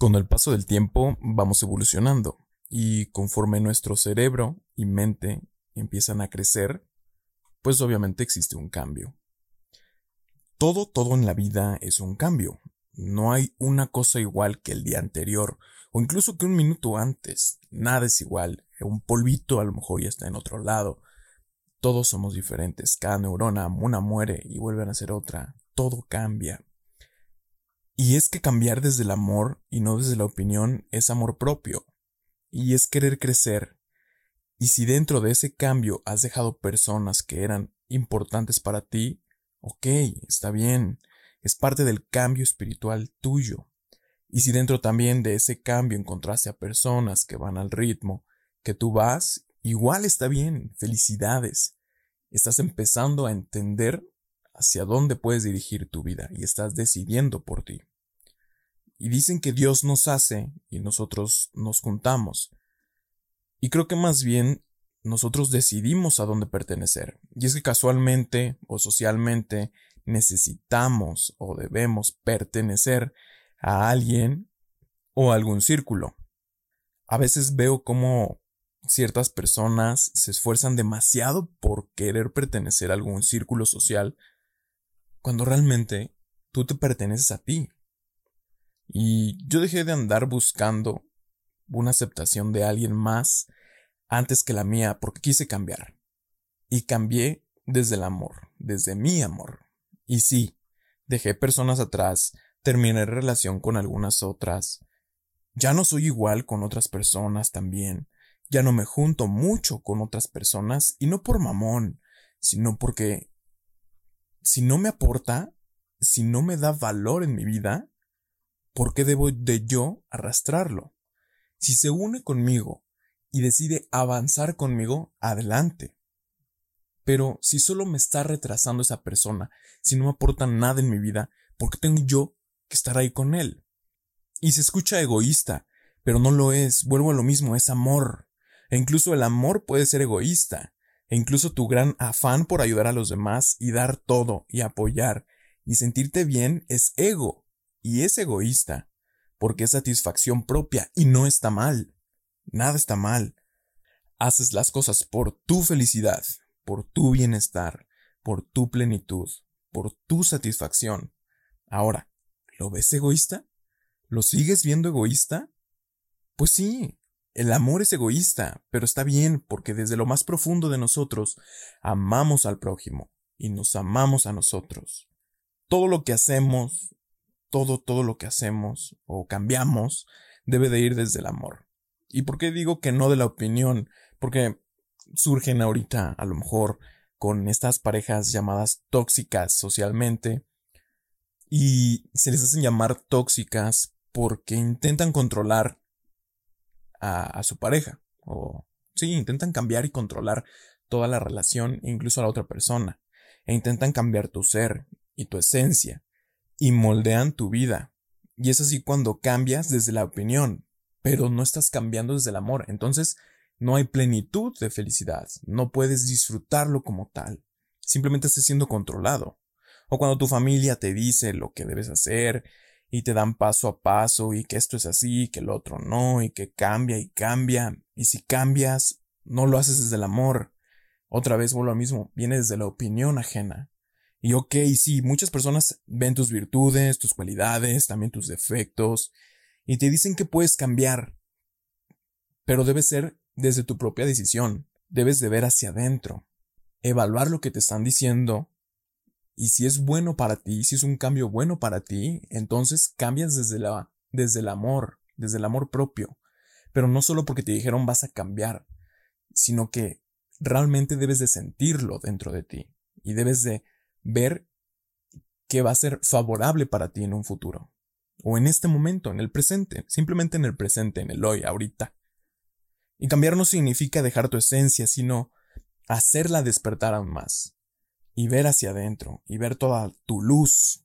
Con el paso del tiempo vamos evolucionando y conforme nuestro cerebro y mente empiezan a crecer, pues obviamente existe un cambio. Todo, todo en la vida es un cambio. No hay una cosa igual que el día anterior o incluso que un minuto antes. Nada es igual. Un polvito a lo mejor ya está en otro lado. Todos somos diferentes. Cada neurona, una muere y vuelve a ser otra. Todo cambia. Y es que cambiar desde el amor y no desde la opinión es amor propio. Y es querer crecer. Y si dentro de ese cambio has dejado personas que eran importantes para ti, ok, está bien, es parte del cambio espiritual tuyo. Y si dentro también de ese cambio encontraste a personas que van al ritmo que tú vas, igual está bien, felicidades. Estás empezando a entender hacia dónde puedes dirigir tu vida y estás decidiendo por ti. Y dicen que Dios nos hace y nosotros nos juntamos. Y creo que más bien nosotros decidimos a dónde pertenecer. Y es que casualmente o socialmente necesitamos o debemos pertenecer a alguien o a algún círculo. A veces veo cómo ciertas personas se esfuerzan demasiado por querer pertenecer a algún círculo social cuando realmente tú te perteneces a ti. Y yo dejé de andar buscando una aceptación de alguien más antes que la mía porque quise cambiar. Y cambié desde el amor, desde mi amor. Y sí, dejé personas atrás, terminé relación con algunas otras. Ya no soy igual con otras personas también. Ya no me junto mucho con otras personas y no por mamón, sino porque si no me aporta, si no me da valor en mi vida, ¿por qué debo de yo arrastrarlo? Si se une conmigo y decide avanzar conmigo, adelante. Pero si solo me está retrasando esa persona, si no me aporta nada en mi vida, ¿por qué tengo yo que estar ahí con él? Y se escucha egoísta, pero no lo es, vuelvo a lo mismo, es amor. E incluso el amor puede ser egoísta, e incluso tu gran afán por ayudar a los demás y dar todo y apoyar y sentirte bien es ego y es egoísta, porque es satisfacción propia y no está mal. Nada está mal. Haces las cosas por tu felicidad, por tu bienestar, por tu plenitud, por tu satisfacción. Ahora, ¿lo ves egoísta? ¿Lo sigues viendo egoísta? Pues sí, el amor es egoísta, pero está bien porque desde lo más profundo de nosotros amamos al prójimo y nos amamos a nosotros. Todo lo que hacemos, todo, todo lo que hacemos o cambiamos debe de ir desde el amor. ¿Y por qué digo que no de la opinión? Porque surgen ahorita, a lo mejor, con estas parejas llamadas tóxicas socialmente, y se les hacen llamar tóxicas porque intentan controlar a, a su pareja, o sí, intentan cambiar y controlar toda la relación, incluso a la otra persona, e intentan cambiar tu ser y tu esencia, y moldean tu vida. Y es así cuando cambias desde la opinión, pero no estás cambiando desde el amor. Entonces, no hay plenitud de felicidad. No puedes disfrutarlo como tal. Simplemente estás siendo controlado. O cuando tu familia te dice lo que debes hacer y te dan paso a paso y que esto es así, que el otro no, y que cambia y cambia. Y si cambias, no lo haces desde el amor. Otra vez vuelvo lo mismo, viene desde la opinión ajena. Y ok, sí, muchas personas ven tus virtudes, tus cualidades, también tus defectos, y te dicen que puedes cambiar. Pero debe ser desde tu propia decisión. Debes de ver hacia adentro, evaluar lo que te están diciendo, y si es bueno para ti, si es un cambio bueno para ti, entonces cambias desde la, desde el amor, desde el amor propio. Pero no solo porque te dijeron vas a cambiar, sino que realmente debes de sentirlo dentro de ti y debes de ver que va a ser favorable para ti en un futuro. O en este momento, en el presente, simplemente en el presente, en el hoy, ahorita. Y cambiar no significa dejar tu esencia, sino hacerla despertar aún más. Y ver hacia adentro, y ver toda tu luz,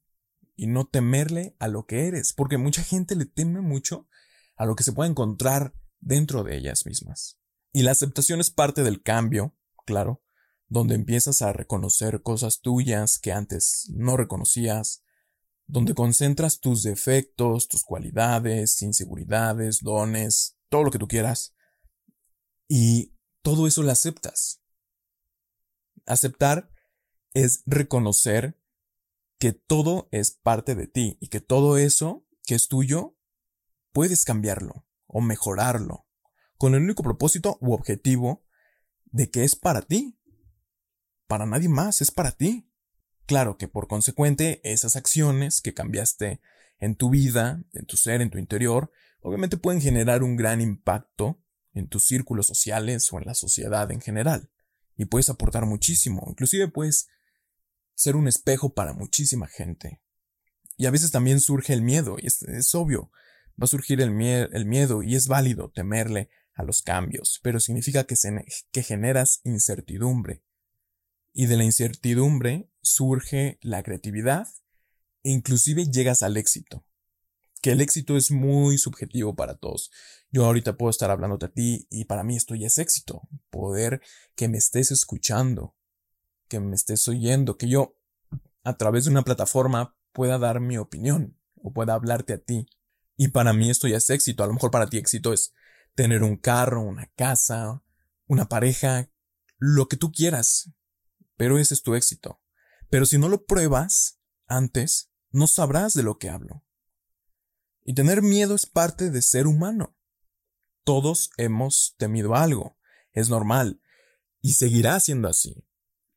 y no temerle a lo que eres, porque mucha gente le teme mucho a lo que se puede encontrar dentro de ellas mismas. Y la aceptación es parte del cambio, claro, donde empiezas a reconocer cosas tuyas que antes no reconocías, donde concentras tus defectos, tus cualidades, inseguridades, dones, todo lo que tú quieras, y todo eso lo aceptas. Aceptar es reconocer que todo es parte de ti y que todo eso que es tuyo puedes cambiarlo o mejorarlo con el único propósito u objetivo de que es para ti. Para nadie más, es para ti. Claro que por consecuente esas acciones que cambiaste en tu vida, en tu ser, en tu interior, obviamente pueden generar un gran impacto en tus círculos sociales o en la sociedad en general. Y puedes aportar muchísimo, inclusive puedes ser un espejo para muchísima gente. Y a veces también surge el miedo, y es, obvio, va a surgir el, miedo y es válido temerle a los cambios, pero significa que generas incertidumbre. Y de la incertidumbre surge la creatividad e inclusive llegas al éxito. Que el éxito es muy subjetivo para todos. Yo ahorita puedo estar hablándote a ti y para mí esto ya es éxito. Poder que me estés escuchando, que me estés oyendo, que yo a través de una plataforma pueda dar mi opinión o pueda hablarte a ti. Y para mí esto ya es éxito. A lo mejor para ti éxito es tener un carro, una casa, una pareja, lo que tú quieras. Pero ese es tu éxito. Pero si no lo pruebas antes, no sabrás de lo que hablo. Y tener miedo es parte de ser humano. Todos hemos temido algo. Es normal. Y seguirá siendo así.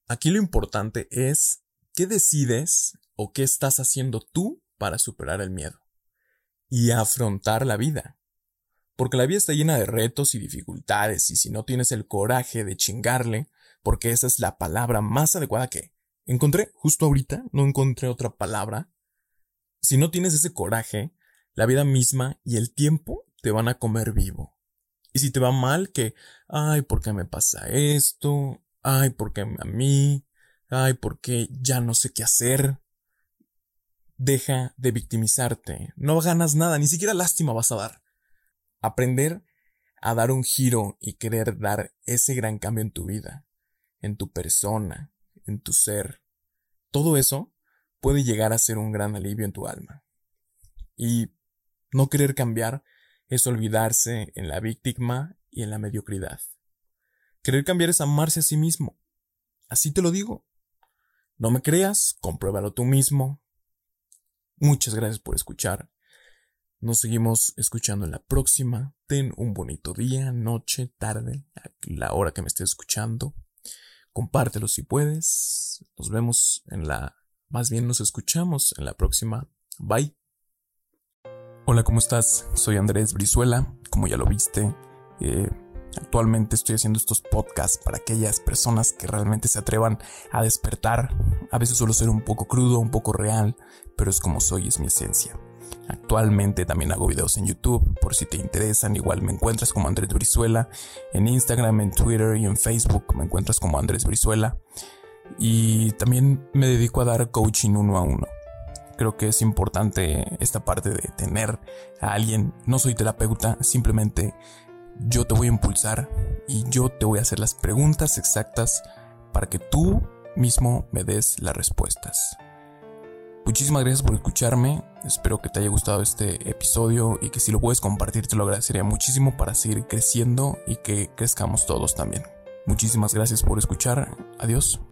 Aquí lo importante es qué decides o qué estás haciendo tú para superar el miedo y afrontar la vida. Porque la vida está llena de retos y dificultades y si no tienes el coraje de chingarle, porque esa es la palabra más adecuada que encontré justo ahorita, no encontré otra palabra. Si no tienes ese coraje, la vida misma y el tiempo te van a comer vivo. Y si te va mal, que, ay, ¿por qué me pasa esto? ay, ¿por qué a mí? Ay, ¿por qué ya no sé qué hacer? Deja de victimizarte. No ganas nada, ni siquiera lástima vas a dar. Aprender a dar un giro y querer dar ese gran cambio en tu vida, en tu persona, en tu ser. Todo eso puede llegar a ser un gran alivio en tu alma. Y no querer cambiar es olvidarse en la víctima y en la mediocridad. Querer cambiar es amarse a sí mismo. Así te lo digo. No me creas, compruébalo tú mismo. Muchas gracias por escuchar. Nos seguimos escuchando en la próxima. Ten un bonito día, noche, tarde, a la hora que me estés escuchando. Compártelo si puedes. Nos vemos en la... Más bien nos escuchamos en la próxima. Bye. Hola, ¿cómo estás? Soy Andrés Brizuela. Como ya lo viste, eh, Actualmente estoy haciendo estos podcasts para aquellas personas que realmente se atrevan a despertar. A veces suelo ser un poco crudo, un poco real, pero es como soy, es mi esencia. Actualmente también hago videos en YouTube, por si te interesan, igual me encuentras como Andrés Brizuela, en Instagram, en Twitter y en Facebook me encuentras como Andrés Brizuela. Y también me dedico a dar coaching uno a uno. Creo que es importante esta parte de tener a alguien, no soy terapeuta, simplemente yo te voy a impulsar y yo te voy a hacer las preguntas exactas para que tú mismo me des las respuestas. Muchísimas gracias por escucharme, espero que te haya gustado este episodio y que si lo puedes compartir te lo agradecería muchísimo para seguir creciendo y que crezcamos todos también. Muchísimas gracias por escuchar, adiós.